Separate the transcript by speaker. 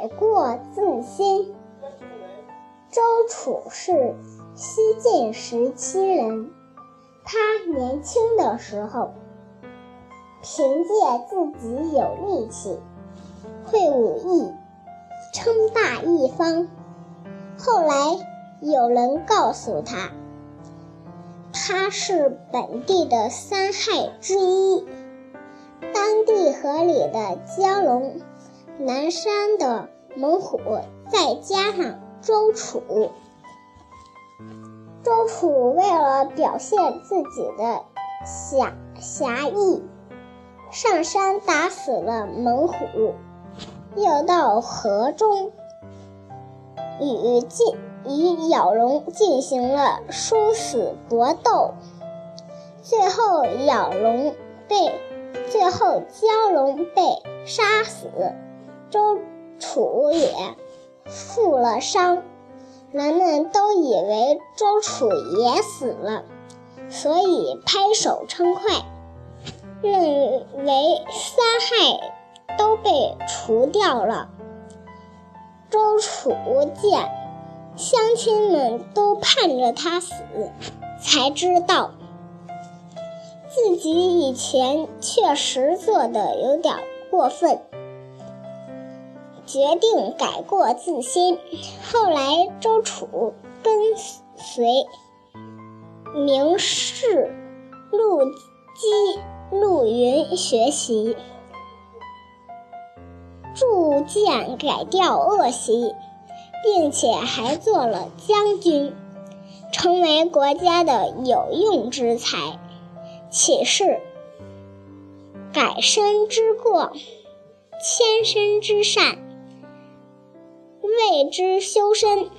Speaker 1: 改过自新。周楚是西晋时期人，他年轻的时候，凭借自己有力气、会武艺，称霸一方。后来有人告诉他，他是本地的三害之一，当地河里的蛟龙，南山的猛虎，再加上周楚。周楚为了表现自己的侠侠义，上山打死了猛虎，又到河中。与进与咬龙进行了殊死搏斗，最后咬龙被最后蛟龙被杀死，周楚也负了伤，人们都以为周楚也死了，所以拍手称快，认为三害都被除掉了。周楚见乡亲们都盼着他死，才知道自己以前确实做的有点过分，决定改过自新。后来，周楚跟随名士陆机、陆云学习。逐渐改掉恶习，并且还做了将军，成为国家的有用之才。启示：改身之过，迁身之善，之修身。